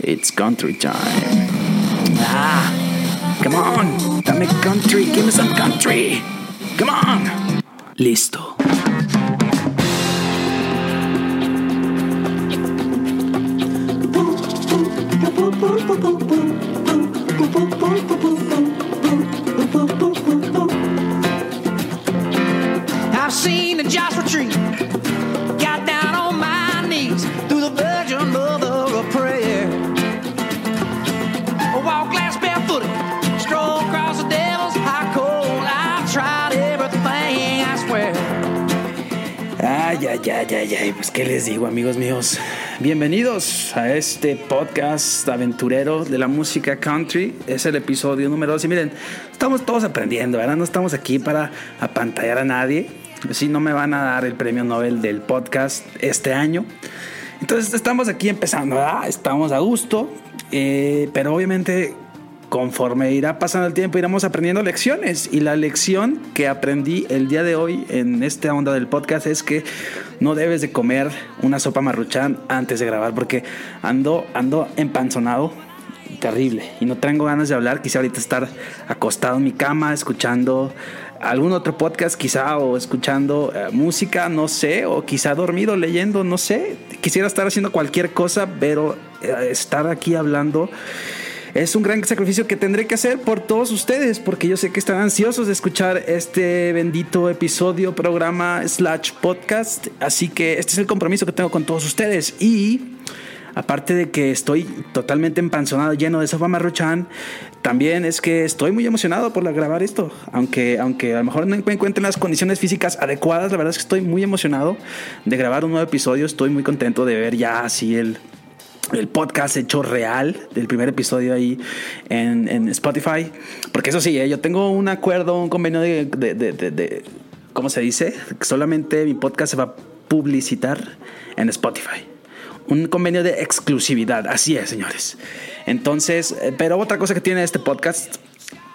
It's country time. Ah, come on, dame country, give me some country. Come on. Listo. Ay, ay, ay, pues qué les digo amigos míos. Bienvenidos a este podcast aventurero de la música country. Es el episodio número 2 y miren, estamos todos aprendiendo, ¿verdad? No estamos aquí para apantallar a nadie. Si no me van a dar el premio Nobel del podcast este año. Entonces estamos aquí empezando, ¿verdad? Estamos a gusto, eh, pero obviamente conforme irá pasando el tiempo iremos aprendiendo lecciones. Y la lección que aprendí el día de hoy en esta onda del podcast es que no debes de comer una sopa marruchan antes de grabar porque ando ando empanzonado terrible y no tengo ganas de hablar. Quisiera ahorita estar acostado en mi cama escuchando algún otro podcast quizá o escuchando eh, música no sé o quizá dormido leyendo no sé. Quisiera estar haciendo cualquier cosa pero eh, estar aquí hablando es un gran sacrificio que tendré que hacer por todos ustedes, porque yo sé que están ansiosos de escuchar este bendito episodio, programa, slash podcast. Así que este es el compromiso que tengo con todos ustedes. Y aparte de que estoy totalmente empanzonado, lleno de sopa marruchan, también es que estoy muy emocionado por grabar esto. Aunque, aunque a lo mejor no encuentren las condiciones físicas adecuadas, la verdad es que estoy muy emocionado de grabar un nuevo episodio. Estoy muy contento de ver ya así el el podcast hecho real del primer episodio ahí en, en Spotify. Porque eso sí, eh, yo tengo un acuerdo, un convenio de, de, de- de- ¿cómo se dice? Solamente mi podcast se va a publicitar en Spotify. Un convenio de exclusividad, así es, señores. Entonces, eh, pero otra cosa que tiene este podcast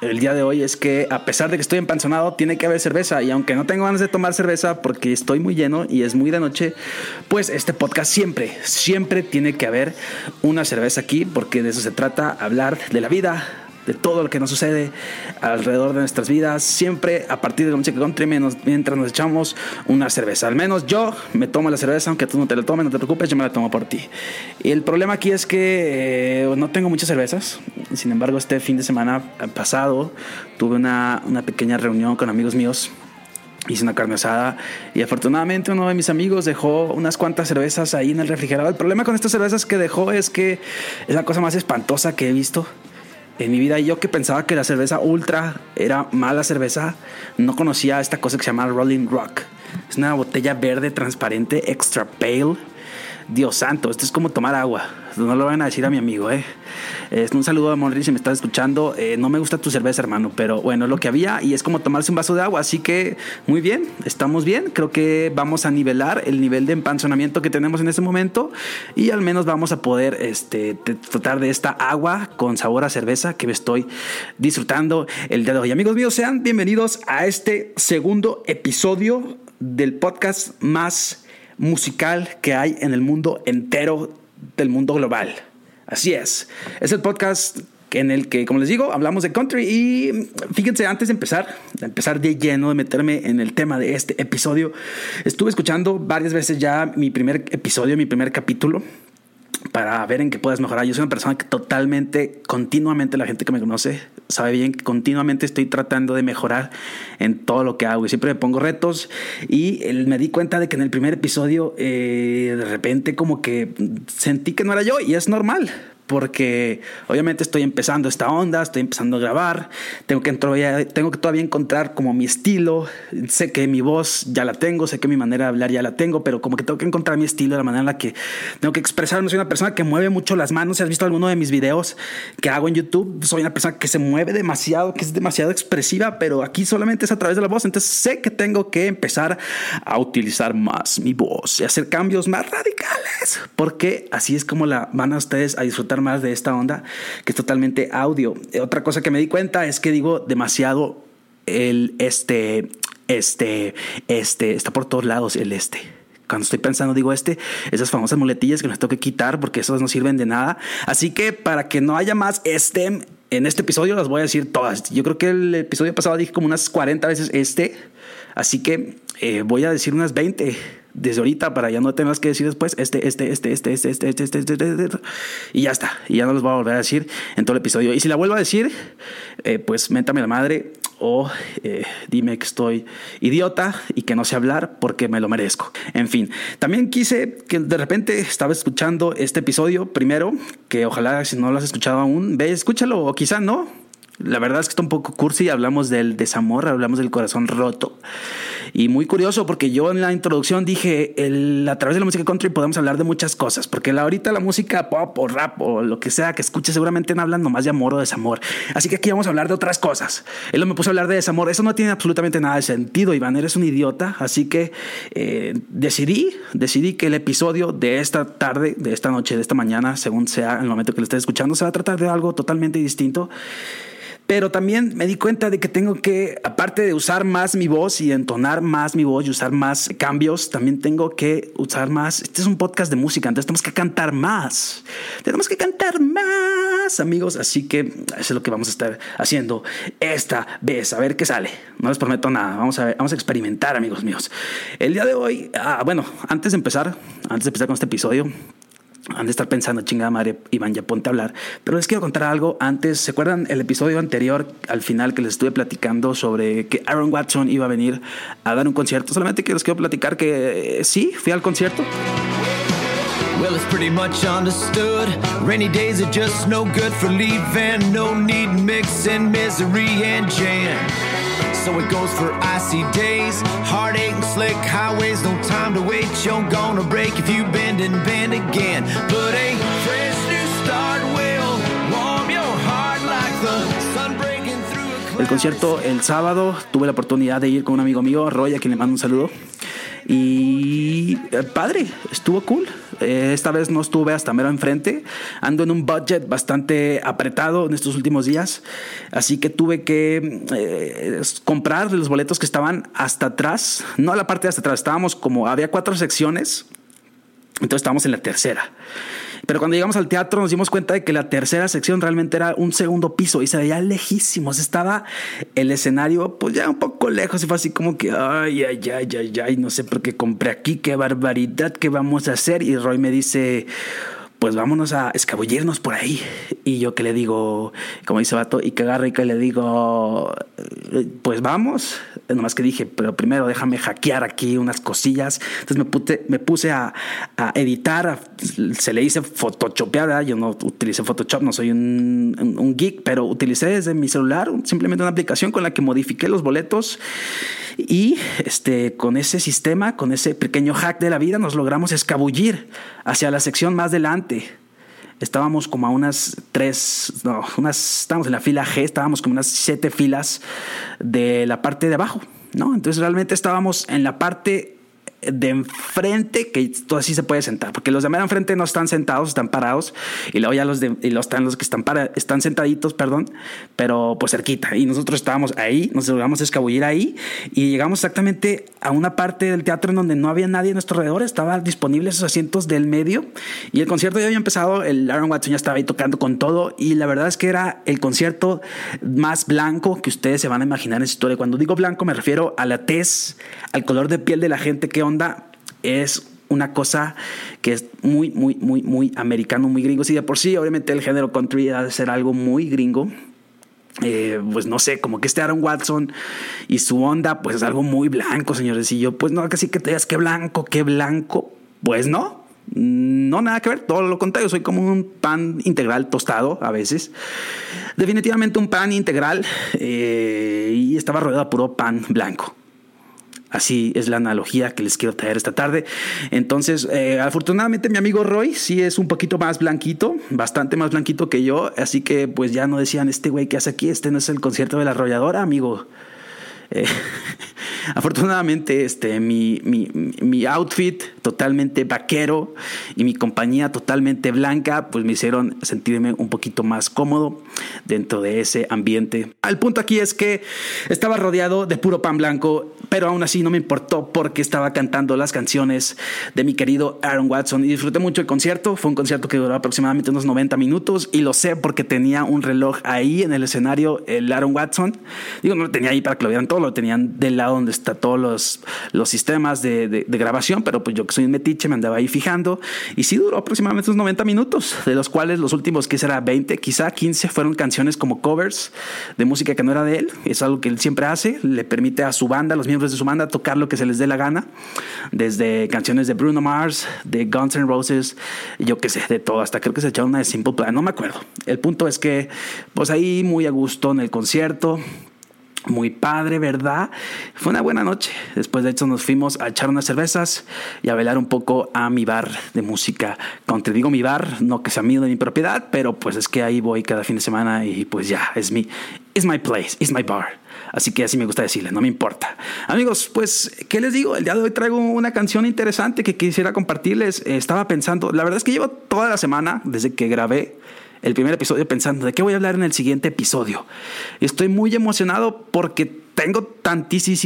el día de hoy es que a pesar de que estoy empanzonado, tiene que haber cerveza. Y aunque no tengo ganas de tomar cerveza porque estoy muy lleno y es muy de noche, pues este podcast siempre, siempre tiene que haber una cerveza aquí porque de eso se trata, hablar de la vida, de todo lo que nos sucede alrededor de nuestras vidas, siempre a partir de la música country, mientras nos echamos una cerveza. Al menos yo me tomo la cerveza, aunque tú no te la tomes, no te preocupes, yo me la tomo por ti. Y el problema aquí es que eh, no tengo muchas cervezas, sin embargo este fin de semana pasado tuve una, una pequeña reunión con amigos míos Hice una carne asada y afortunadamente uno de mis amigos dejó unas cuantas cervezas ahí en el refrigerador. El problema con estas cervezas que dejó es que es la cosa más espantosa que he visto en mi vida. Yo que pensaba que la cerveza ultra era mala cerveza, no conocía esta cosa que se llama Rolling Rock. Es una botella verde transparente, extra pale. Dios santo, esto es como tomar agua. No lo van a decir a mi amigo, ¿eh? Es un saludo a Monri si me estás escuchando. Eh, no me gusta tu cerveza, hermano, pero bueno, es lo que había y es como tomarse un vaso de agua. Así que muy bien, estamos bien. Creo que vamos a nivelar el nivel de empanzonamiento que tenemos en este momento y al menos vamos a poder este, disfrutar de esta agua con sabor a cerveza que estoy disfrutando el día de hoy. Amigos míos, sean bienvenidos a este segundo episodio del podcast más musical que hay en el mundo entero del mundo global. Así es. Es el podcast en el que, como les digo, hablamos de country y fíjense, antes de empezar, de empezar de lleno, de meterme en el tema de este episodio, estuve escuchando varias veces ya mi primer episodio, mi primer capítulo para ver en qué puedes mejorar. Yo soy una persona que totalmente, continuamente, la gente que me conoce sabe bien que continuamente estoy tratando de mejorar en todo lo que hago y siempre me pongo retos y eh, me di cuenta de que en el primer episodio eh, de repente como que sentí que no era yo y es normal porque obviamente estoy empezando esta onda, estoy empezando a grabar, tengo que, todavía, tengo que todavía encontrar como mi estilo, sé que mi voz ya la tengo, sé que mi manera de hablar ya la tengo, pero como que tengo que encontrar mi estilo, la manera en la que tengo que expresarme. Soy una persona que mueve mucho las manos, si has visto alguno de mis videos que hago en YouTube, soy una persona que se mueve demasiado, que es demasiado expresiva, pero aquí solamente es a través de la voz, entonces sé que tengo que empezar a utilizar más mi voz y hacer cambios más radicales, porque así es como la van a ustedes a disfrutar más de esta onda, que es totalmente audio. Otra cosa que me di cuenta es que digo demasiado el este, este, este, está por todos lados el este. Cuando estoy pensando, digo este, esas famosas muletillas que me tengo que quitar porque esas no sirven de nada. Así que para que no haya más este, en este episodio las voy a decir todas. Yo creo que el episodio pasado dije como unas 40 veces este. Así que eh, voy a decir unas 20 desde ahorita para ya no tener que decir después este, este, este, este, este, este, este, este, este, este, este, y ya está. Y ya no los voy a volver a decir en todo el episodio. Y si la vuelvo a decir, eh, pues méntame la madre o eh, dime que estoy idiota y que no sé hablar porque me lo merezco. En fin, también quise que de repente estaba escuchando este episodio primero, que ojalá si no lo has escuchado aún, ve, escúchalo o quizá no, la verdad es que está un poco cursi, hablamos del desamor, hablamos del corazón roto. Y muy curioso porque yo en la introducción dije, a través de la música country podemos hablar de muchas cosas, porque ahorita la música pop o rap o lo que sea que escuche seguramente no hablan nomás de amor o desamor. Así que aquí vamos a hablar de otras cosas. Él me puso a hablar de desamor, eso no tiene absolutamente nada de sentido, Iván, eres un idiota, así que eh, decidí, decidí que el episodio de esta tarde, de esta noche, de esta mañana, según sea el momento que lo estés escuchando, se va a tratar de algo totalmente distinto. Pero también me di cuenta de que tengo que, aparte de usar más mi voz y entonar más mi voz y usar más cambios, también tengo que usar más. Este es un podcast de música, entonces tenemos que cantar más. Tenemos que cantar más, amigos. Así que eso es lo que vamos a estar haciendo esta vez. A ver qué sale. No les prometo nada. Vamos a ver, vamos a experimentar, amigos míos. El día de hoy, ah, bueno, antes de empezar, antes de empezar con este episodio, han de estar pensando, chingada madre, Iván, ya ponte a hablar. Pero les quiero contar algo antes. ¿Se acuerdan el episodio anterior, al final, que les estuve platicando sobre que Aaron Watson iba a venir a dar un concierto? Solamente que les quiero platicar que eh, sí, fui al concierto. Well, it's pretty much understood. Rainy days are just no good for leaving. No need mixing misery and jam. So it goes for icy days, heartache and slick highways. No time to wait, you're gonna break if you bend and bend again. But a El concierto el sábado tuve la oportunidad de ir con un amigo mío, Roy, a quien le mando un saludo. Y eh, padre, estuvo cool. Eh, esta vez no estuve hasta mero enfrente. Ando en un budget bastante apretado en estos últimos días. Así que tuve que eh, comprar los boletos que estaban hasta atrás. No la parte de hasta atrás. Estábamos como, había cuatro secciones. Entonces estábamos en la tercera. Pero cuando llegamos al teatro nos dimos cuenta de que la tercera sección realmente era un segundo piso y se veía lejísimos. Estaba el escenario pues ya un poco lejos y fue así como que, ay, ay, ay, ay, ay, no sé por qué compré aquí, qué barbaridad, qué vamos a hacer. Y Roy me dice, pues vámonos a escabullirnos por ahí. Y yo que le digo, como dice Vato, y que agarro y que le digo, pues vamos. Nomás que dije, pero primero déjame hackear aquí unas cosillas. Entonces me, puse, me puse a, editar, se le hice photoshopear, yo no utilicé Photoshop, no soy un geek, pero utilicé desde mi celular simplemente una aplicación con la que modifiqué los boletos y este, con ese sistema, con ese pequeño hack de la vida, nos logramos escabullir hacia la sección más delante. Estábamos como a unas tres, no, unas, estábamos en la fila G, estábamos como unas siete filas de la parte de abajo, ¿no? Entonces realmente estábamos en la parte de enfrente que todo así se puede sentar, porque los de mera enfrente no están sentados, están parados, y luego ya los de, y los están los que están para, están sentaditos, perdón, pero pues cerquita, y nosotros estábamos ahí, nos logramos escabullir ahí, y llegamos exactamente a una parte del teatro en donde no había nadie a nuestro alrededor, estaban disponibles esos asientos del medio, y el concierto ya había empezado, el Aaron Watson ya estaba ahí tocando con todo, y la verdad es que era el concierto más blanco que ustedes se van a imaginar en su historia. Cuando digo blanco me refiero a la tez, al color de piel de la gente, qué onda, es una cosa que es muy, muy, muy, muy americano, muy gringo. Sí, de por sí, obviamente el género country ha de ser algo muy gringo. Eh, pues no sé, como que este Aaron Watson y su onda, pues es algo muy blanco, señores. Y yo, pues no, casi que te digas que blanco, qué blanco. Pues no, no nada que ver, todo lo contrario. Soy como un pan integral tostado a veces. Definitivamente un pan integral eh, y estaba rodeado de puro pan blanco. Así es la analogía que les quiero traer esta tarde. Entonces, eh, afortunadamente mi amigo Roy sí es un poquito más blanquito, bastante más blanquito que yo. Así que pues ya no decían, este güey que hace aquí, este no es el concierto de la arrolladora, amigo. Eh, Afortunadamente, este, mi, mi, mi, outfit totalmente vaquero y mi compañía totalmente blanca, pues me hicieron sentirme un poquito más cómodo dentro de ese ambiente. El punto aquí es que estaba rodeado de puro pan blanco, pero aún así no me importó porque estaba cantando las canciones de mi querido Aaron Watson y disfruté mucho el concierto. Fue un concierto que duró aproximadamente unos 90 minutos y lo sé porque tenía un reloj ahí en el escenario, el Aaron Watson. Digo, no lo tenía ahí para que lo vieran todo, lo tenían del lado donde está todos los, los sistemas de, de, grabación, pero pues yo que soy un metiche me andaba ahí fijando y sí duró aproximadamente unos 90 minutos, de los cuales los últimos que será 20, quizá 15 fueron canciones como covers de música que no era de él, es algo que él siempre hace, le permite a su banda, a los miembros de su banda, tocar lo que se les dé la gana, desde canciones de Bruno Mars, de Guns N' Roses, yo qué sé, de todo, hasta creo que se echaron una de Simple Plan, no me acuerdo. El punto es que, pues ahí muy a gusto en el concierto, muy padre, ¿verdad? Fue una buena noche. Después de hecho nos fuimos a echar unas cervezas y a bailar un poco a mi bar de música te Digo mi bar, no que sea mío de mi propiedad, pero pues es que ahí voy cada fin de semana y pues ya, es mi, es my place, es my bar. Así que así me gusta decirle, no me importa. Amigos, pues, ¿qué les digo? El día de hoy traigo una canción interesante que quisiera compartirles. Estaba pensando, la verdad es que llevo toda la semana, desde que grabé el primer episodio, pensando de qué voy a hablar en el siguiente episodio. Estoy muy emocionado porque tengo tantísimos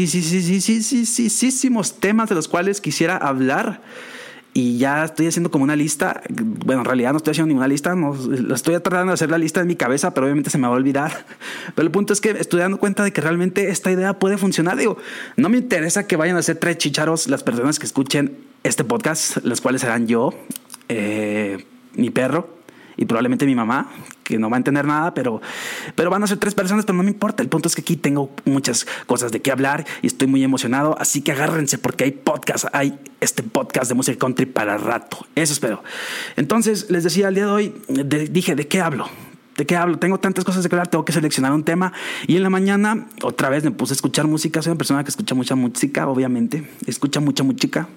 temas de los cuales quisiera hablar y ya estoy haciendo como una lista. Bueno, en realidad no estoy haciendo ninguna lista, no, estoy tratando de hacer la lista en mi cabeza, pero obviamente se me va a olvidar. Pero el punto es que estoy dando cuenta de que realmente esta idea puede funcionar. Digo, no me interesa que vayan a ser tres chicharos las personas que escuchen este podcast, las cuales serán yo, eh, mi perro y probablemente mi mamá, que no va a entender nada, pero, pero van a ser tres personas, pero no me importa. El punto es que aquí tengo muchas cosas de qué hablar y estoy muy emocionado, así que agárrense porque hay podcast, hay este podcast de música country para rato. Eso espero. Entonces, les decía, el día de hoy dije, ¿de qué hablo? ¿De qué hablo? Tengo tantas cosas de que hablar, tengo que seleccionar un tema. Y en la mañana, otra vez me puse a escuchar música. Soy una persona que escucha mucha música, obviamente. Escucha mucha música.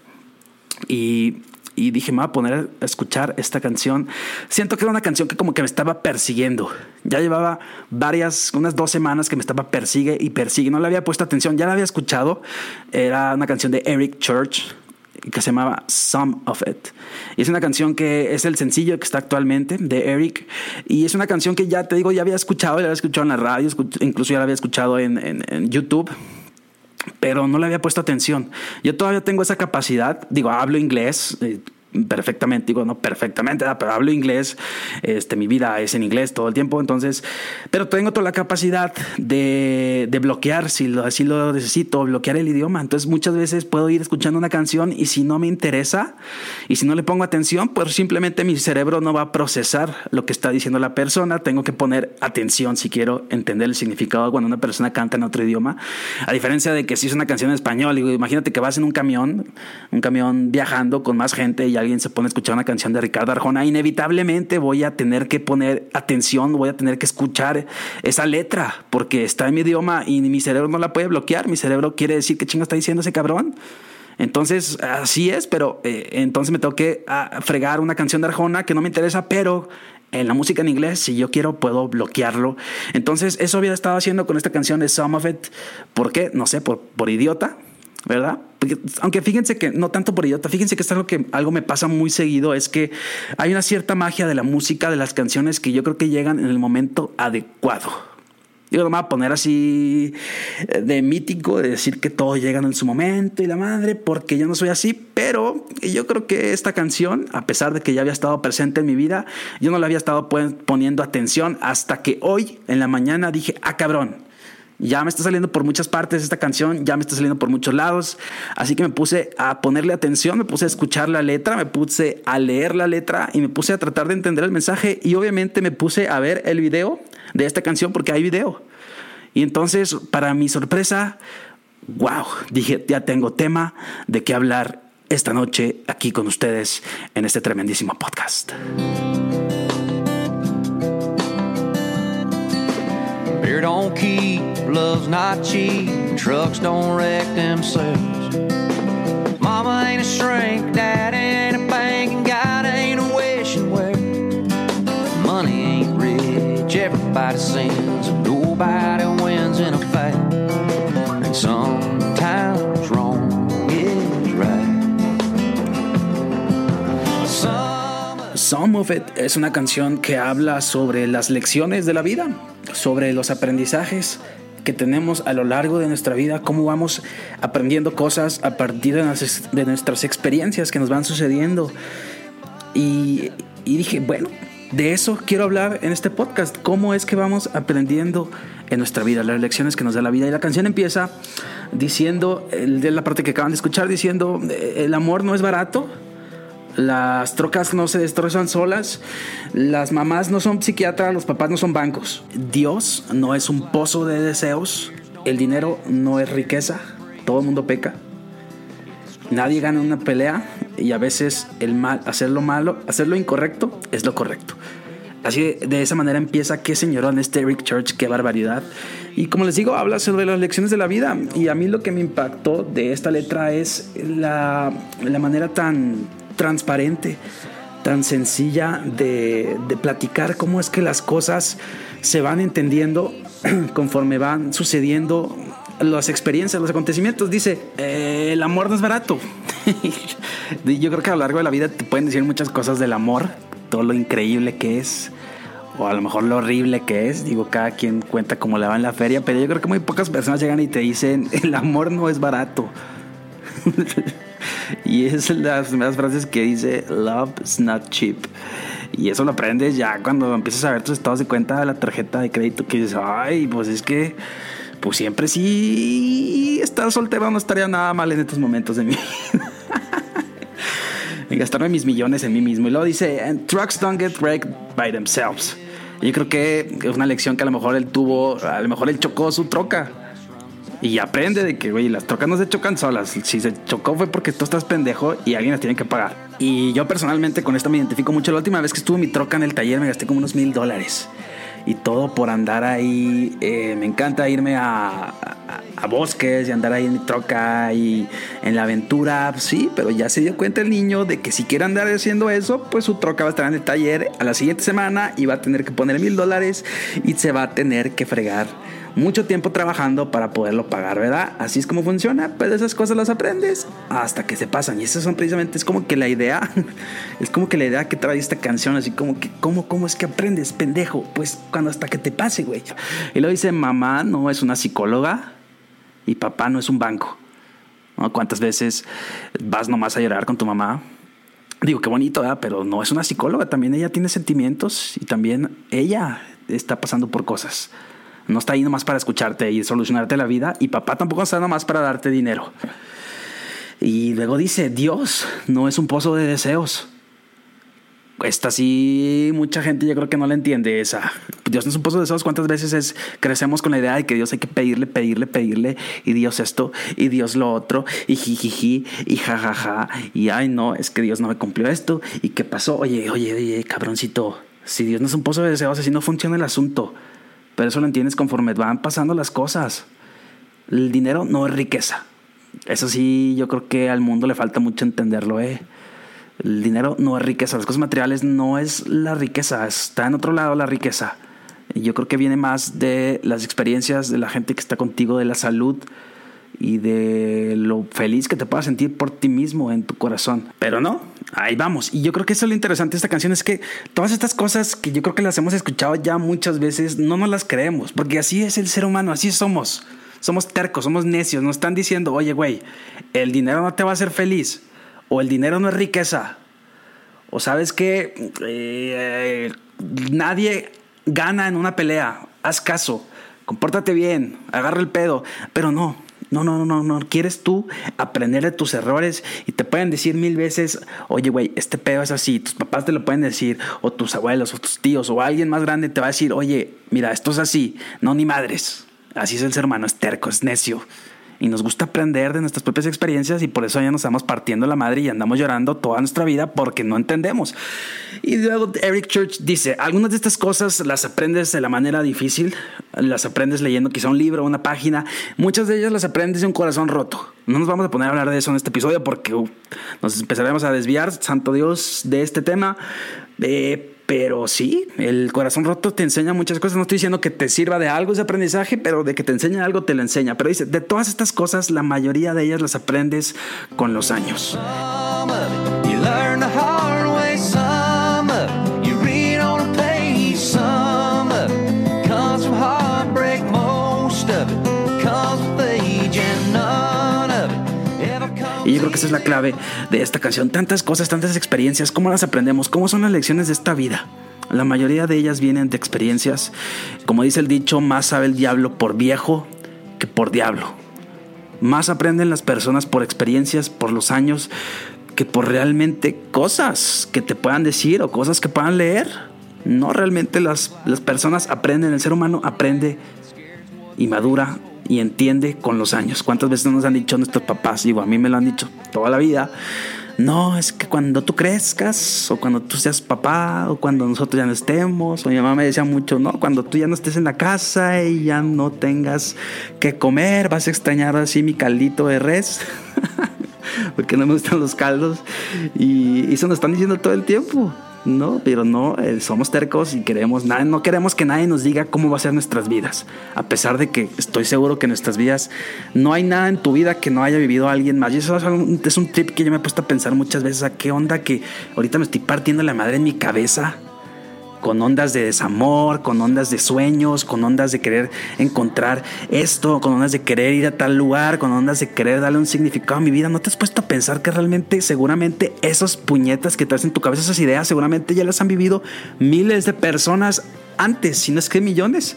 Y y dije, me voy a poner a escuchar esta canción. Siento que era una canción que como que me estaba persiguiendo. Ya llevaba varias, unas dos semanas que me estaba persigue y persigue. No le había puesto atención, ya la había escuchado. Era una canción de Eric Church que se llamaba Some of It. Y es una canción que es el sencillo que está actualmente de Eric. Y es una canción que ya te digo, ya había escuchado, ya la había escuchado en la radio, incluso ya la había escuchado en, en, en YouTube pero no le había puesto atención. Yo todavía tengo esa capacidad, digo, hablo inglés, eh, perfectamente, digo, no perfectamente, pero hablo inglés, este, mi vida es en inglés todo el tiempo, entonces, pero tengo toda la capacidad de, de bloquear, si lo, así lo necesito, bloquear el idioma, entonces muchas veces puedo ir escuchando una canción y si no me interesa y si no le pongo atención, pues simplemente mi cerebro no va a procesar lo que está diciendo la persona, tengo que poner atención si quiero entender el significado cuando una persona canta en otro idioma, a diferencia de que si es una canción en español, digo, imagínate que vas en un camión, un camión viajando con más gente y alguien se pone a escuchar una canción de Ricardo Arjona, inevitablemente voy a tener que poner atención, voy a tener que escuchar esa letra, porque está en mi idioma y mi cerebro no la puede bloquear. Mi cerebro quiere decir qué chingo está diciendo ese cabrón. Entonces, así es, pero eh, entonces me tengo que ah, fregar una canción de Arjona que no me interesa, pero en la música en inglés, si yo quiero, puedo bloquearlo. Entonces, eso había estado haciendo con esta canción de Some of It. ¿Por qué? No sé, por, por idiota, ¿verdad? aunque fíjense que no tanto por idiota, fíjense que es algo que algo me pasa muy seguido, es que hay una cierta magia de la música, de las canciones que yo creo que llegan en el momento adecuado. Yo no me voy a poner así eh, de mítico, de decir que todo llega en su momento y la madre, porque yo no soy así, pero yo creo que esta canción, a pesar de que ya había estado presente en mi vida, yo no le había estado poniendo atención hasta que hoy en la mañana dije, ah cabrón, ya me está saliendo por muchas partes esta canción, ya me está saliendo por muchos lados, así que me puse a ponerle atención, me puse a escuchar la letra, me puse a leer la letra y me puse a tratar de entender el mensaje y obviamente me puse a ver el video de esta canción porque hay video. Y entonces, para mi sorpresa, wow, dije, ya tengo tema de qué hablar esta noche aquí con ustedes en este tremendísimo podcast. Don't keep, love's not cheap, trucks don't wreck themselves. Mama ain't a shrink, dad ain't a bank, and God ain't a wishing well. Money ain't rich, everybody sins, Some of It es una canción que habla sobre las lecciones de la vida, sobre los aprendizajes que tenemos a lo largo de nuestra vida, cómo vamos aprendiendo cosas a partir de, nuestras experiencias que nos van sucediendo. Y, y dije, bueno, de eso quiero hablar en este podcast, cómo es que vamos aprendiendo en nuestra vida, las lecciones que nos da la vida. Y la canción empieza diciendo, de la parte que acaban de escuchar, diciendo, el amor no es barato, las trocas no se destrozan solas, las mamás no son psiquiatras, los papás no son bancos. Dios no es un pozo de deseos, el dinero no es riqueza, todo el mundo peca. Nadie gana una pelea y a veces el mal, hacer lo malo, hacer lo incorrecto es lo correcto. Así de, esa manera empieza qué señorón este Eric Church, qué barbaridad. Y como les digo, habla sobre las lecciones de la vida. Y a mí lo que me impactó de esta letra es la, la manera tan transparente, tan sencilla de, de platicar cómo es que las cosas se van entendiendo conforme van sucediendo las experiencias, los acontecimientos. Dice, eh, el amor no es barato. Yo creo que a lo largo de la vida te pueden decir muchas cosas del amor, todo lo increíble que es, o a lo mejor lo horrible que es. Digo, cada quien cuenta cómo le va en la feria, pero yo creo que muy pocas personas llegan y te dicen, el amor no es barato. y es las primeras frases que dice, love is not cheap. Y eso lo aprendes ya cuando empiezas a ver tus estados de cuenta de la tarjeta de crédito que dices, ay, pues es que pues siempre sí estar soltero no estaría nada mal en estos momentos de mi vida. gastarme mis millones en mí mismo. Y luego dice, And trucks don't get wrecked by themselves. yo creo que es una lección que a lo mejor él tuvo, a lo mejor él chocó su troca. Y aprende de que, güey, las trocas no se chocan solas. Si se chocó fue porque tú estás pendejo y alguien las tiene que pagar. Y yo personalmente con esto me identifico mucho. La última vez que estuve mi troca en el taller me gasté como unos mil dólares y todo por andar ahí. Eh, me encanta irme a, a, bosques y andar ahí en mi troca y en la aventura. Sí, pero ya se dio cuenta el niño de que si quiere andar haciendo eso, pues su troca va a estar en el taller a la siguiente semana y va a tener que poner mil dólares y se va a tener que fregar mucho tiempo trabajando para poderlo pagar, ¿verdad? Así es como funciona, pues esas cosas las aprendes hasta que se pasan. Y esas son precisamente, es como que la idea, es como que la idea que trae esta canción, así como que, ¿cómo, cómo es que aprendes, pendejo? Pues cuando hasta que te pase, güey. Y luego dice, mamá no es una psicóloga y papá no es un banco. ¿Cuántas veces vas nomás a llorar con tu mamá? Digo, qué bonito, ¿verdad? Pero no es una psicóloga, también ella tiene sentimientos y también ella está pasando por cosas. No está ahí nomás para escucharte y solucionarte la vida. Y papá tampoco está nomás para darte dinero. Y luego dice, Dios no es un pozo de deseos. Esta sí, mucha gente yo creo que no la entiende esa. Dios no es un pozo de deseos. ¿Cuántas veces es, crecemos con la idea de que Dios hay que pedirle, pedirle, pedirle, y Dios esto, y Dios lo otro, y jijiji, y jajaja, y ay no, es que Dios no me cumplió esto, y qué pasó, oye, oye, oye, cabroncito, si Dios no es un pozo de deseos, así no funciona el asunto. Pero eso lo entiendes conforme van pasando las cosas. El dinero no es riqueza. Eso sí, yo creo que al mundo le falta mucho entenderlo, ¿eh? El dinero no es riqueza. Las cosas materiales no es la riqueza. Está en otro lado la riqueza. Yo creo que viene más de las experiencias de la gente que está contigo, de la salud, y de lo feliz que te puedas sentir por ti mismo en tu corazón. Pero no, ahí vamos. Y yo creo que eso es lo interesante de esta canción, es que todas estas cosas que yo creo que las hemos escuchado ya muchas veces, no nos las creemos, porque así es el ser humano, así somos. Somos tercos, somos necios, nos están diciendo, oye, güey, el dinero no te va a hacer feliz, o el dinero no es riqueza, o sabes que eh, nadie gana en una pelea, haz caso, compórtate bien, agarra el pedo, pero no, no, no, no, no. Quieres tú aprender de tus errores y te pueden decir mil veces, oye, güey, este pedo es así. Tus papás te lo pueden decir, o tus abuelos, o tus tíos, o alguien más grande te va a decir, oye, mira, esto es así. No, ni madres. Así es el ser humano, es terco, es necio y nos gusta aprender de nuestras propias experiencias y por eso ya nos estamos partiendo la madre y andamos llorando toda nuestra vida porque no entendemos. Y luego Eric Church dice, algunas de estas cosas las aprendes de la manera difícil, las aprendes leyendo quizá un libro, una página, muchas de ellas las aprendes de un corazón roto. No nos vamos a poner a hablar de eso en este episodio porque nos empezaremos a desviar, santo Dios, de este tema. Eh, pero sí, el corazón roto te enseña muchas cosas. No estoy diciendo que te sirva de algo ese aprendizaje, pero de que te enseña algo, te lo enseña. Pero dice, de todas estas cosas, la mayoría de ellas las aprendes con los años. Es la clave de esta canción. Tantas cosas, tantas experiencias, ¿cómo las aprendemos? ¿Cómo son las lecciones de esta vida? La mayoría de ellas vienen de experiencias. Como dice el dicho, más sabe el diablo por viejo que por diablo. Más aprenden las personas por experiencias, por los años, que por realmente cosas que te puedan decir o cosas que puedan leer. No realmente las, las personas aprenden, el ser humano aprende y madura y entiende con los años. ¿Cuántas veces nos han dicho nuestros papás? Digo, a mí me lo han dicho toda la vida no, es que cuando tú crezcas, o cuando tú seas papá, o cuando nosotros ya no estemos, o mi mamá me decía mucho, no, cuando tú ya no estés en la casa y ya no tengas que comer, vas a extrañar así mi caldito de res, porque no me gustan los caldos, y, eso nos están diciendo todo el tiempo. No, pero no, eh, somos tercos y queremos, no queremos que nadie nos diga cómo va a ser nuestras vidas. A pesar de que estoy seguro que en nuestras vidas no hay nada en tu vida que no haya vivido alguien más. Y eso es un, es un trip que yo me he puesto a pensar muchas veces a qué onda que ahorita me estoy partiendo la madre en mi cabeza con ondas de desamor, con ondas de sueños, con ondas de querer encontrar esto, con ondas de querer ir a tal lugar, con ondas de querer darle un significado a mi vida. ¿No te has puesto a pensar que realmente, seguramente, esos puñetas que traes en tu cabeza, esas ideas, seguramente ya las han vivido miles de personas antes, si no es que millones?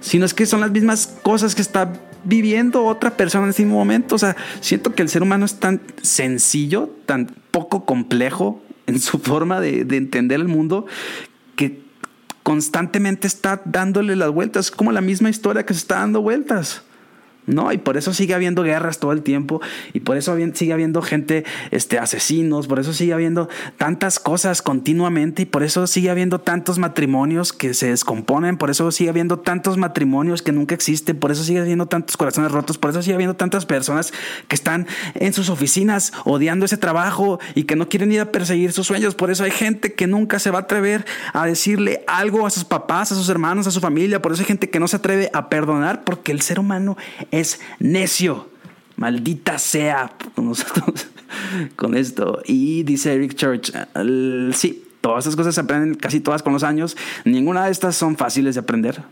Si no es que son las mismas cosas que está viviendo otra persona en ese momento. O sea, siento que el ser humano es tan sencillo, tan poco complejo en su forma de entender el mundo, que constantemente está dándole las vueltas, es como la misma historia que se está dando vueltas. ¿No? Y por eso sigue habiendo guerras todo el tiempo y por eso sigue habiendo gente, este, asesinos, por eso sigue habiendo tantas cosas continuamente y por eso sigue habiendo tantos matrimonios que se descomponen, por eso sigue habiendo tantos matrimonios que nunca existen, por eso sigue habiendo tantos corazones rotos, por eso sigue habiendo tantas personas que están en sus oficinas odiando ese trabajo y que no quieren ir a perseguir sus sueños, por eso hay gente que nunca se va a atrever a decirle algo a sus papás, a sus hermanos, a su familia, por eso hay gente que no se atreve a perdonar porque el ser humano es necio. Maldita sea con esto. Y dice Eric Church, sí, todas estas cosas se aprenden casi todas con los años. Ninguna de estas son fáciles de aprender.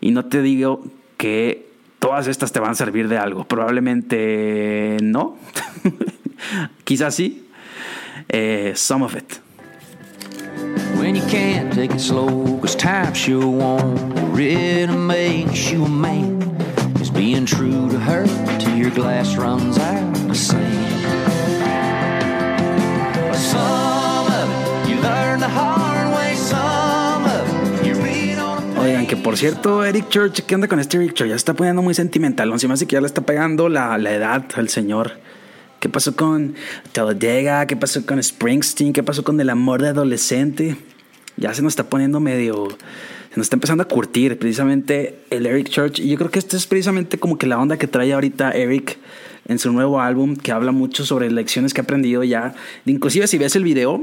Y no te digo que todas estas te van a servir de algo. Probablemente no. Quizás sí. Eh, some of it. When you can't take it slow, cause time sure won't really makes you. Being true to her till your glass runs out Oigan, que por cierto, Eric Church, ¿qué onda con este Eric Church? Ya está poniendo muy sentimental. Encima sí que ya le está pegando la, la edad al señor. ¿Qué pasó con Talladega? ¿Qué pasó con Springsteen? ¿Qué pasó con el amor de adolescente? Ya se nos está poniendo medio nos está empezando a curtir precisamente el Eric Church. Y yo creo que esto es precisamente como que la onda que trae ahorita Eric en su nuevo álbum, que habla mucho sobre lecciones que ha aprendido ya. Inclusive si ves el video,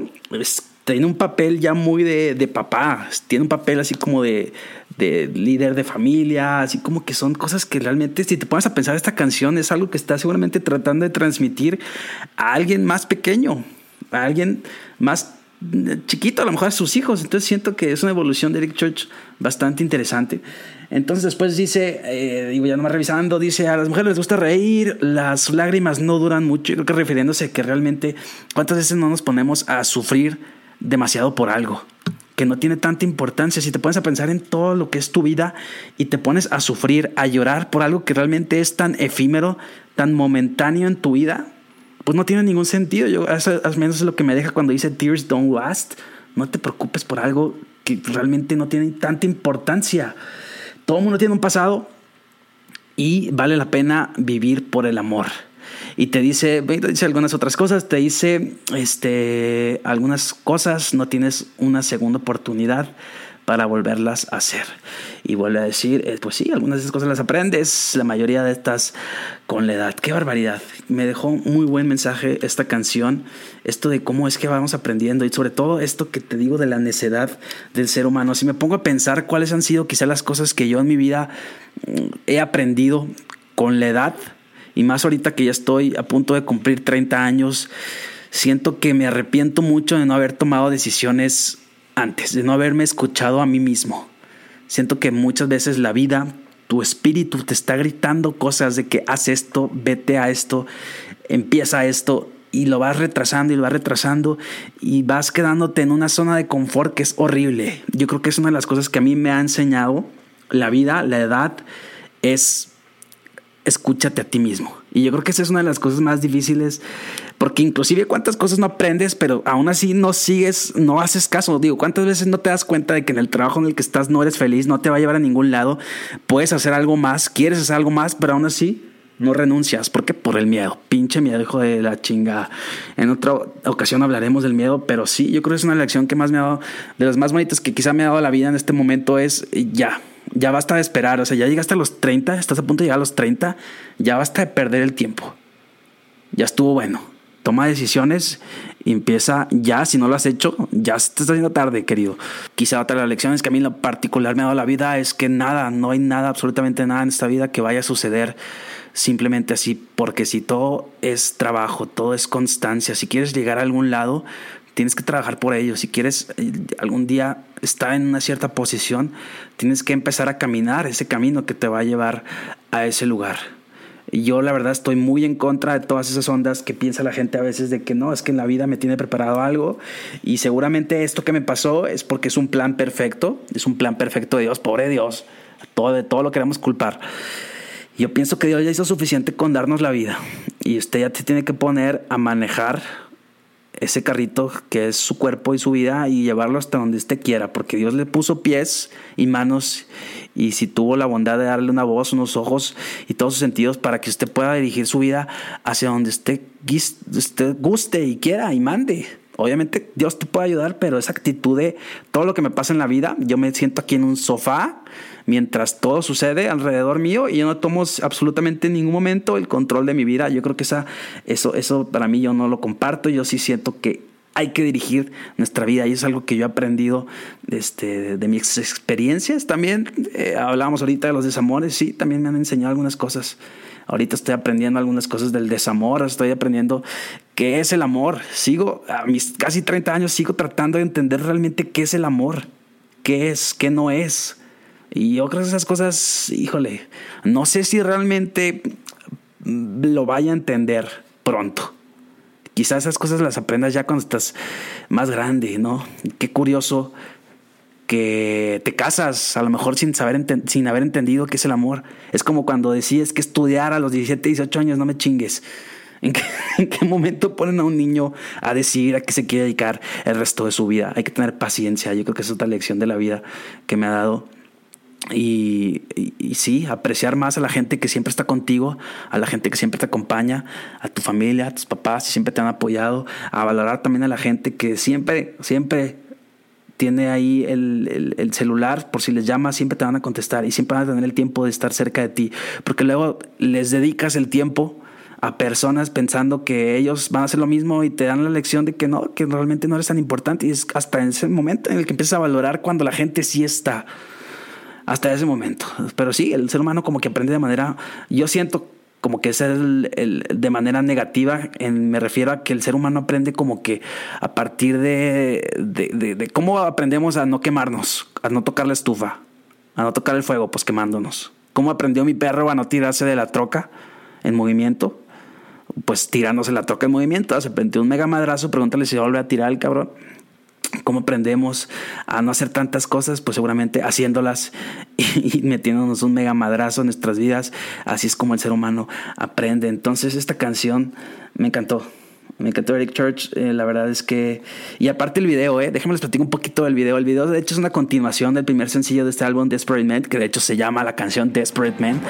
tiene un papel ya muy de, de, papá, tiene un papel así como de, de, líder de familia, así como que son cosas que realmente, si te pones a pensar, esta canción es algo que está seguramente tratando de transmitir a alguien más pequeño, a alguien más chiquito, a lo mejor a sus hijos. Entonces siento que es una evolución de Eric Church bastante interesante. Entonces después dice, eh, digo ya nomás revisando, dice, a las mujeres les gusta reír, las lágrimas no duran mucho. Creo que refiriéndose que realmente cuántas veces no nos ponemos a sufrir demasiado por algo que no tiene tanta importancia. Si te pones a pensar en todo lo que es tu vida y te pones a sufrir, a llorar por algo que realmente es tan efímero, tan momentáneo en tu vida, pues no tiene ningún sentido. Yo, al menos es lo que me deja cuando dice Tears Don't Last. No te preocupes por algo que realmente no tiene tanta importancia. Todo mundo tiene un pasado y vale la pena vivir por el amor. Y te dice, te dice algunas otras cosas, te dice este, algunas cosas, no tienes una segunda oportunidad para volverlas a hacer. Y vuelve a decir, eh, pues sí, algunas de esas cosas las aprendes, la mayoría de estas con la edad. Qué barbaridad. Me dejó muy buen mensaje esta canción, esto de cómo es que vamos aprendiendo y sobre todo esto que te digo de la necedad del ser humano. Si me pongo a pensar cuáles han sido quizás las cosas que yo en mi vida mm, he aprendido con la edad, y más ahorita que ya estoy a punto de cumplir 30 años, siento que me arrepiento mucho de no haber tomado decisiones antes, de no haberme escuchado a mí mismo. Siento que muchas veces la vida, tu espíritu te está gritando cosas de que haz esto, vete a esto, empieza esto y lo vas retrasando y lo vas retrasando y vas quedándote en una zona de confort que es horrible. Yo creo que es una de las cosas que a mí me ha enseñado la vida, la edad, es escúchate a ti mismo. Y yo creo que esa es una de las cosas más difíciles, porque inclusive cuántas cosas no aprendes, pero aún así no sigues, no haces caso. Digo, cuántas veces no te das cuenta de que en el trabajo en el que estás no eres feliz, no te va a llevar a ningún lado, puedes hacer algo más, quieres hacer algo más, pero aún así no renuncias. ¿Por qué? Por el miedo. Pinche miedo, hijo de la chinga. En otra ocasión hablaremos del miedo, pero sí, yo creo que es una lección que más me ha dado, de las más bonitas que quizá me ha dado la vida en este momento es ya ya basta de esperar, o sea, ya llegaste a los 30, estás a punto de llegar a los 30, ya basta de perder el tiempo. Ya estuvo bueno. Toma decisiones y empieza ya, si no lo has hecho, ya te está haciendo tarde, querido. Quizá otra las lecciones que a mí lo particular me ha dado la vida es que nada, no hay nada, absolutamente nada en esta vida que vaya a suceder simplemente así, porque si todo es trabajo, todo es constancia, si quieres llegar a algún lado, tienes que trabajar por ello. Si quieres eh, algún día estar en una cierta posición, tienes que empezar a caminar ese camino que te va a llevar a ese lugar. Yo la verdad estoy muy en contra de todas esas ondas que piensa la gente a veces de que no, es que en la vida me tiene preparado algo y seguramente esto que me pasó es porque es un plan perfecto, es un plan perfecto de Dios, pobre Dios, todo, de todo lo queremos culpar. Yo pienso que Dios ya hizo suficiente con darnos la vida. Y usted ya se tiene que poner a manejar ese carrito que es su cuerpo y su vida y llevarlo hasta donde usted quiera, porque Dios le puso pies y manos y si tuvo la bondad de darle una voz, unos ojos y todos sus sentidos para que usted pueda dirigir su vida hacia donde usted, usted guste y quiera y mande. Obviamente Dios te puede ayudar, pero esa actitud de todo lo que me pasa en la vida, yo me siento aquí en un sofá mientras todo sucede alrededor mío y yo no tomo absolutamente en ningún momento el control de mi vida. Yo creo que esa, eso, eso para mí yo no lo comparto. Yo sí siento que hay que dirigir nuestra vida y es algo que yo he aprendido este, de mis experiencias. También eh, hablábamos ahorita de los desamores, sí, también me han enseñado algunas cosas. Ahorita estoy aprendiendo algunas cosas del desamor, estoy aprendiendo qué es el amor. Sigo, a mis casi 30 años, sigo tratando de entender realmente qué es el amor, qué es, qué no es. Y yo creo que esas cosas, híjole, no sé si realmente lo vaya a entender pronto. Quizás esas cosas las aprendas ya cuando estás más grande, ¿no? Qué curioso que te casas a lo mejor sin, saber sin haber entendido qué es el amor. Es como cuando decides que estudiar a los 17, 18 años, no me chingues. ¿En qué, ¿En qué, momento ponen a un niño a decidir a qué se quiere dedicar el resto de su vida? Hay que tener paciencia. Yo creo que es otra lección de la vida que me ha dado y, sí, apreciar más a la gente que siempre está contigo, a la gente que siempre te acompaña, a tu familia, a tus papás que siempre te han apoyado, a valorar también a la gente que siempre, siempre tiene ahí el, el, celular, por si les llamas, siempre te van a contestar y siempre van a tener el tiempo de estar cerca de ti, porque luego les dedicas el tiempo a personas pensando que ellos van a hacer lo mismo y te dan la lección de que no, que realmente no eres tan importante y es hasta en ese momento en el que empiezas a valorar cuando la gente sí está hasta ese momento. Pero sí, el ser humano como que aprende de manera, yo siento como que es el, de manera negativa, en, me refiero a que el ser humano aprende como que a partir de, de, de, cómo aprendemos a no quemarnos, a no tocar la estufa, a no tocar el fuego, pues quemándonos. ¿Cómo aprendió mi perro a no tirarse de la troca en movimiento? Pues tirándose la troca en movimiento, se prendió un mega madrazo, pregúntale si vuelve a tirar el cabrón cómo aprendemos a no hacer tantas cosas, pues seguramente haciéndolas y, metiéndonos un mega madrazo en nuestras vidas. Así es como el ser humano aprende. Entonces esta canción me encantó. Me encantó Eric Church, eh, la verdad es que... Y aparte el video, eh, déjenme les platico un poquito del video. El video de hecho es una continuación del primer sencillo de este álbum, Desperate Man, que de hecho se llama la canción Desperate Man.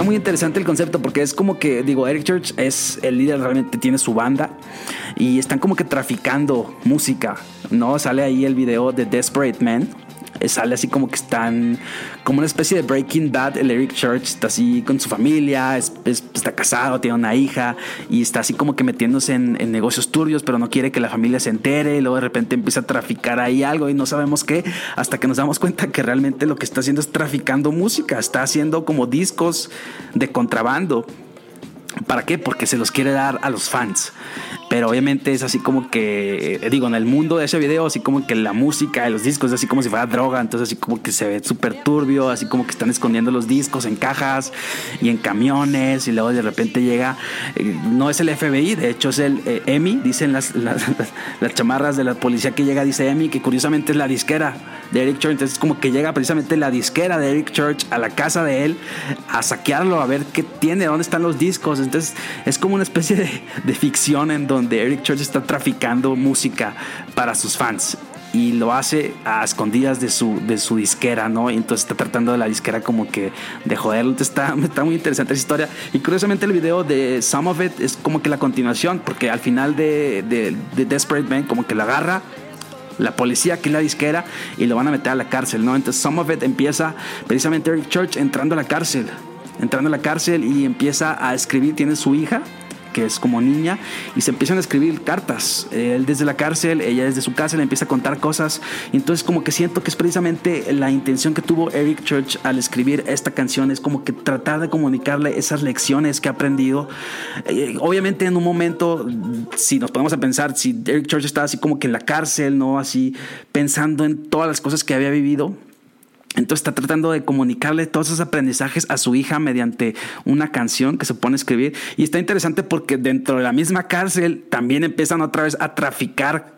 Está muy interesante el concepto porque es como que, digo, Eric Church es el líder, realmente tiene su banda y están como que traficando música, ¿no? Sale ahí el video de Desperate Man sale así como que están como una especie de Breaking Bad. El Eric Church está así con su familia, está casado, tiene una hija y está así como que metiéndose en, negocios turbios, pero no quiere que la familia se entere. Y luego de repente empieza a traficar ahí algo y no sabemos qué, hasta que nos damos cuenta que realmente lo que está haciendo es traficando música, está haciendo como discos de contrabando. ¿Para qué? Porque se los quiere dar a los fans. Pero obviamente es así como que, digo, en el mundo de ese video, así como que la música de los discos es así como si fuera droga. Entonces, así como que se ve súper turbio, así como que están escondiendo los discos en cajas y en camiones. Y luego de repente llega, eh, no es el FBI, de hecho es el eh, EMI, dicen las, las, las, chamarras de la policía que llega, dice EMI, que curiosamente es la disquera de Eric Church. Entonces, es como que llega precisamente la disquera de Eric Church a la casa de él a saquearlo, a ver qué tiene, dónde están los discos. Entonces, es como una especie de, de ficción en donde Eric Church está traficando música para sus fans y lo hace a escondidas de su, de su disquera, ¿no? Y entonces está tratando de la disquera como que de joderlo. Está, está muy interesante esa historia. Y curiosamente el video de Some of It es como que la continuación, porque al final de, de, de Desperate Man como que la agarra la policía que es la disquera y lo van a meter a la cárcel, ¿no? Entonces Some of It empieza precisamente Eric Church entrando a la cárcel, entrando a la cárcel y empieza a escribir, tiene su hija que es como niña, y se empiezan a escribir cartas. Él desde la cárcel, ella desde su casa le empieza a contar cosas. Y entonces como que siento que es precisamente la intención que tuvo Eric Church al escribir esta canción, es como que tratar de comunicarle esas lecciones que ha aprendido. Eh, obviamente en un momento, si nos ponemos a pensar, si Eric Church estaba así como que en la cárcel, ¿no? Así pensando en todas las cosas que había vivido entonces está tratando de comunicarle todos esos aprendizajes a su hija mediante una canción que se pone a escribir. Y está interesante porque dentro de la misma cárcel también empiezan otra vez a traficar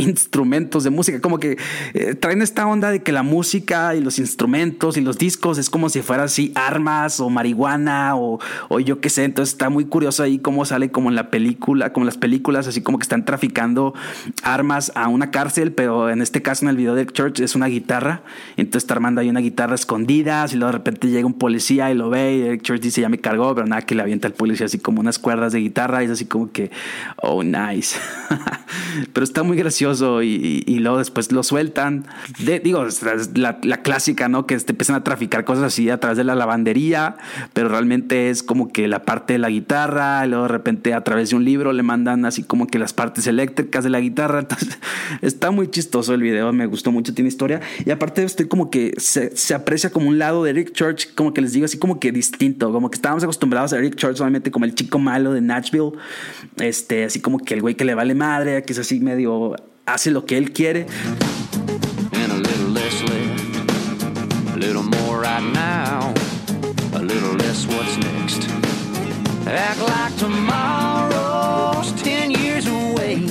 instrumentos de música, como que eh, traen esta onda de que la música y los instrumentos y los discos es como si fuera así armas o marihuana o, o yo qué sé, entonces está muy curioso ahí cómo sale como en la película, como en las películas, así como que están traficando armas a una cárcel, pero en este caso en el video de Church es una guitarra, entonces está armando ahí una guitarra escondida, y luego de repente llega un policía y lo ve y Church dice ya me cargó, pero nada que le avienta al policía así como unas cuerdas de guitarra y es así como que, oh nice, pero está muy gracioso y, luego después lo sueltan. digo, la, la, clásica, ¿no? Que te empiezan a traficar cosas así a través de la lavandería, pero realmente es como que la parte de la guitarra, y luego de repente a través de un libro le mandan así como que las partes eléctricas de la guitarra. Entonces, está muy chistoso el video, me gustó mucho, tiene historia. Y aparte estoy como que se, se aprecia como un lado de Eric Church, como que les digo así como que distinto, como que estábamos acostumbrados a Eric Church solamente como el chico malo de Nashville, este, así como que el güey que le vale madre, que es así medio hace lo que él quiere. And a little less left, a little more right now, a little less what's next. Act like tomorrow's ten years away.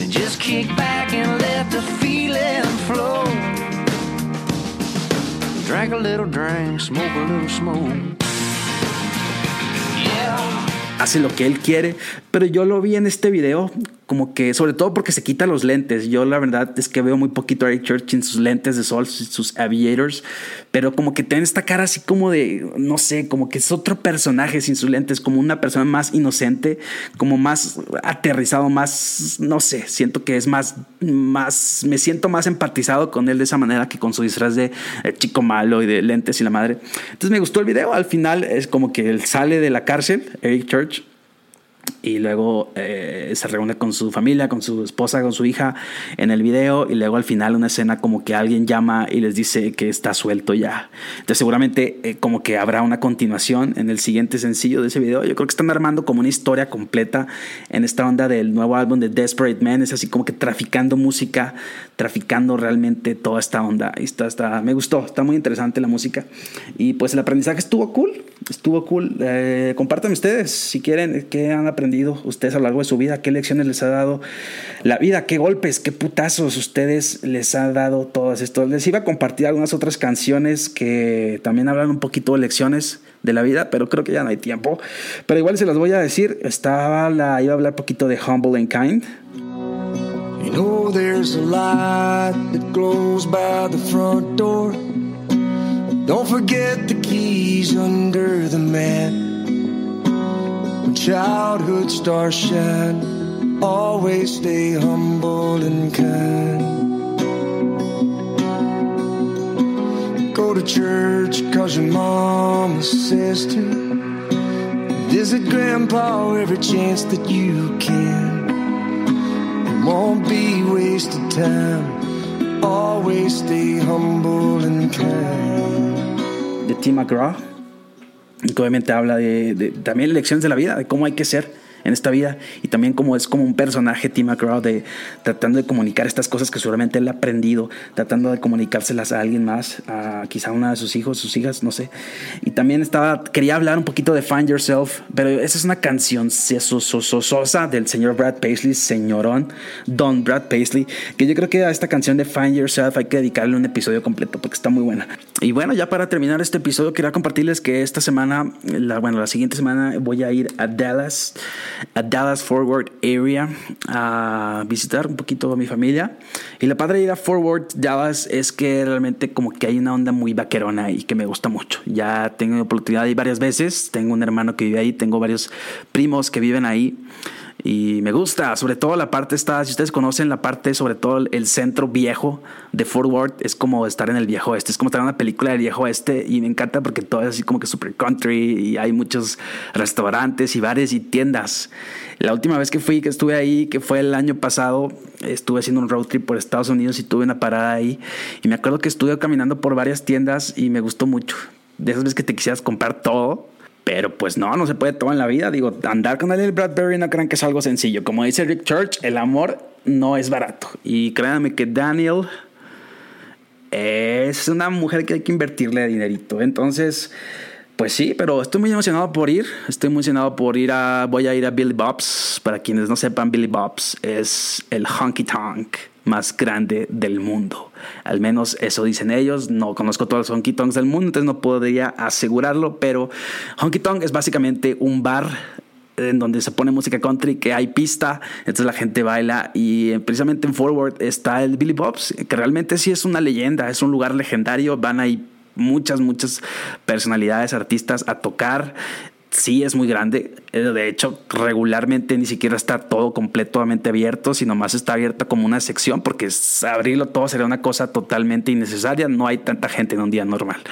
And just kick back and let the feeling flow. Drink a little drink, smoke a little smoke. Yeah. Hace lo que él quiere, pero yo lo vi en este video como que, sobre todo porque se quita los lentes. Yo la verdad es que veo muy poquito a Eric Church en sus lentes de sol, sus aviators, pero como que tiene esta cara así como de, no sé, como que es otro personaje sin sus lentes, como una persona más inocente, como más aterrizado, más, no sé, siento que es más, más, me siento más empatizado con él de esa manera que con su disfraz de eh, chico malo y de lentes y la madre. Entonces me gustó el video, al final es como que él sale de la cárcel, Eric Church y luego eh, se reúne con su familia, con su esposa, con su hija en el video y luego al final una escena como que alguien llama y les dice que está suelto ya. Entonces seguramente eh, como que habrá una continuación en el siguiente sencillo de ese video. Yo creo que están armando como una historia completa en esta onda del nuevo álbum de Desperate Man. Es así como que traficando música, traficando realmente toda esta onda. Y está, está, me gustó, está muy interesante la música. Y pues el aprendizaje estuvo cool, estuvo cool. Eh, compártanme ustedes si quieren qué han aprendido ustedes a lo largo de su vida? ¿Qué lecciones les ha dado la vida? ¿Qué golpes, qué putazos ustedes les ha dado todas esto? Les iba a compartir algunas otras canciones que también hablan un poquito de lecciones de la vida, pero creo que ya no hay tiempo. Pero igual se las voy a decir. Estaba la, iba a hablar poquito de Humble and Kind. You know there's a light that glows by the front door. Don't forget the keys under the mat. When childhood stars shine, always stay humble and kind. go to church cause your mama says to. Visit grandpa every chance that you can. It won't be wasted time. Always stay humble and kind. De Tim McGraw, que obviamente habla de, de también lecciones de la vida, de cómo hay que ser en esta vida y también como es como un personaje Tim McGraw de tratando de comunicar estas cosas que seguramente él ha aprendido, tratando de comunicárselas a alguien más, a quizá una de sus hijos, sus hijas, no sé. Y también estaba quería hablar un poquito de Find Yourself, pero esa es una canción sosa del señor Brad Paisley, señorón Don Brad Paisley, que yo creo que a esta canción de Find Yourself hay que dedicarle un episodio completo porque está muy buena. Y bueno, ya para terminar este episodio quería compartirles que esta semana, la, bueno, la siguiente semana voy a ir a Dallas a Dallas Forward Area a visitar un poquito a mi familia. Y la padre de Forward Dallas es que realmente como que hay una onda muy vaquerona y que me gusta mucho. Ya tengo oportunidad de varias veces. Tengo un hermano que vive ahí, tengo varios primos que viven ahí y me gusta, sobre todo la parte está, si ustedes conocen la parte, sobre todo el centro viejo de Fort Worth, es como estar en el viejo este, es como estar en una película del viejo este y me encanta porque todo es así como que super country y hay muchos restaurantes y bares y tiendas. La última vez que fui, que estuve ahí, que fue el año pasado, estuve haciendo un road trip por Estados Unidos y tuve una parada ahí y me acuerdo que estuve caminando por varias tiendas y me gustó mucho. De esas veces que te quisieras comprar todo, pero pues no, no se puede todo en la vida. Digo, andar con el Bradbury no crean que es algo sencillo. Como dice Rick Church, el amor no es barato. Y créanme que Daniel es una mujer que hay que invertirle dinerito. Entonces, pues sí, pero estoy muy emocionado por ir. Estoy emocionado por ir a. Voy a ir a Billy Bob's. Para quienes no sepan, Billy Bob's es el honky tonk más grande del mundo. Al menos eso dicen ellos. No conozco todos los honky tonks del mundo, entonces no podría asegurarlo, pero honky tonk es básicamente un bar en donde se pone música country, que hay pista, entonces la gente baila y precisamente en Forward está el Billy Bob's, que realmente sí es una leyenda, es un lugar legendario, van ahí muchas, muchas personalidades, artistas a tocar sí es muy grande. Eh, de hecho, regularmente ni siquiera está todo completamente abierto, sino más está abierto como una sección, porque abrirlo todo sería una cosa totalmente innecesaria. No hay tanta gente en un día normal.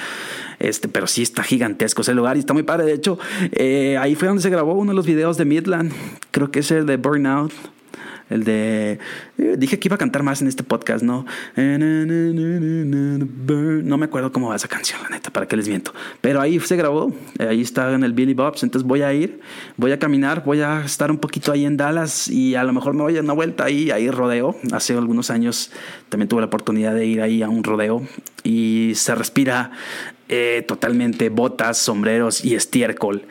Este, pero sí está gigantesco ese lugar y está muy padre. De hecho, eh, ahí fue donde se grabó uno de los videos de Midland. Creo que es el de Burnout. El de. Eh, dije que iba a cantar más en este podcast, ¿no? No me acuerdo cómo va esa canción, la neta, para qué les miento. Pero ahí se grabó, ahí está en el Billy Bob's. Entonces voy a ir, voy a caminar, voy a estar un poquito ahí en Dallas y a lo mejor me voy a una vuelta ahí, ahí rodeo. Hace algunos años también tuve la oportunidad de ir ahí a un rodeo y se respira eh, totalmente botas, sombreros y estiércol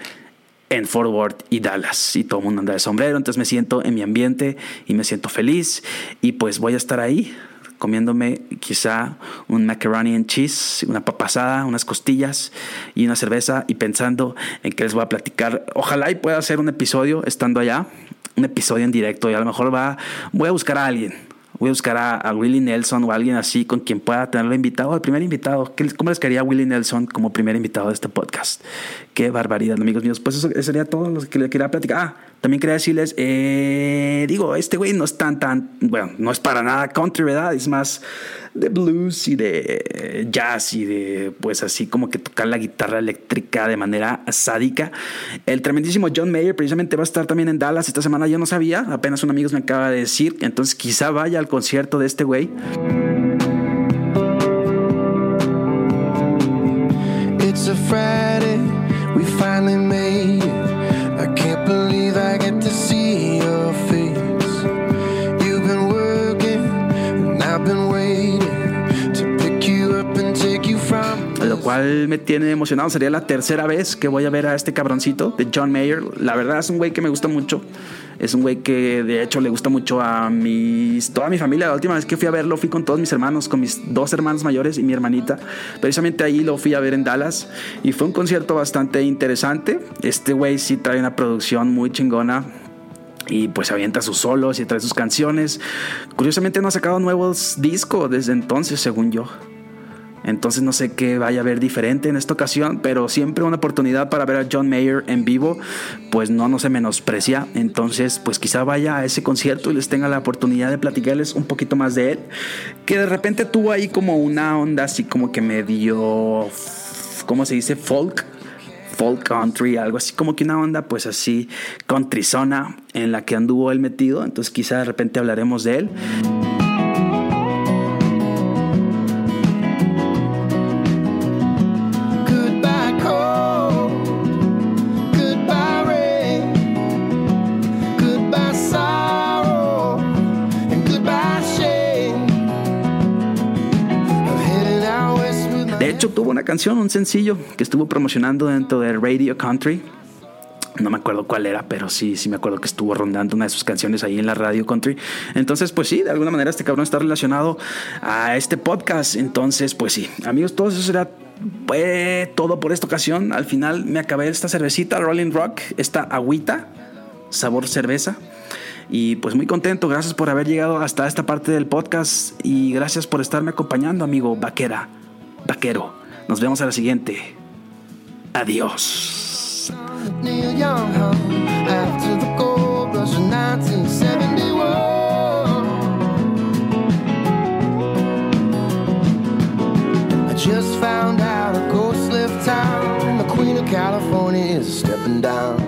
en Fort Worth y Dallas. Y todo el mundo anda de sombrero, entonces me siento en mi ambiente y me siento feliz. Y pues voy a estar ahí comiéndome quizá un macaroni and cheese, una papasada, unas costillas y una cerveza y pensando en que les voy a platicar. Ojalá y pueda hacer un episodio estando allá, un episodio en directo y a lo mejor va, voy a buscar a alguien voy a buscar a, Willie Nelson o alguien así con quien pueda tenerlo invitado, el primer invitado. ¿Cómo les quedaría Willie Nelson como primer invitado de este podcast? Qué barbaridad, amigos míos. Pues eso, sería todo lo que le quería platicar. Ah, también quería decirles, eh, digo, este güey no es tan, tan, bueno, no es para nada country, ¿verdad? Es más de blues y de jazz y de, pues así como que tocar la guitarra eléctrica de manera sádica. El tremendísimo John Mayer precisamente va a estar también en Dallas esta semana, yo no sabía, apenas un amigo me acaba de decir, entonces quizá vaya al concierto de este güey. It's a Friday, cual me tiene emocionado. Sería la tercera vez que voy a ver a este cabroncito de John Mayer. La verdad es un güey que me gusta mucho. Es un güey que de hecho le gusta mucho a mis, toda mi familia. La última vez que fui a verlo fui con todos mis hermanos, con mis dos hermanos mayores y mi hermanita. Precisamente ahí lo fui a ver en Dallas y fue un concierto bastante interesante. Este güey sí trae una producción muy chingona y pues avienta sus solos y trae sus canciones. Curiosamente no ha sacado nuevos discos desde entonces, según yo. Entonces no sé qué vaya a ver diferente en esta ocasión, pero siempre una oportunidad para ver a John Mayer en vivo, pues no, no se menosprecia. Entonces, pues quizá vaya a ese concierto y les tenga la oportunidad de platicarles un poquito más de él, que de repente tuvo ahí como una onda así como que medio, ¿cómo se dice? Folk. Folk country, algo así como que una onda, pues así, country zona en la que anduvo él metido. Entonces, quizá de repente hablaremos de él. Canción, un sencillo que estuvo promocionando dentro de Radio Country. No me acuerdo cuál era, pero sí, sí me acuerdo que estuvo rondando una de sus canciones ahí en la radio country. Entonces, pues sí, de alguna manera este cabrón está relacionado a este podcast. Entonces, pues sí, amigos, todo eso será todo por esta ocasión. Al final me acabé esta cervecita Rolling Rock, esta agüita, sabor cerveza. Y pues muy contento, gracias por haber llegado hasta esta parte del podcast y gracias por estarme acompañando, amigo vaquera, vaquero. Nos vemos a la siguiente. Adiós. just found out a ghost left town. The Queen of California is stepping down.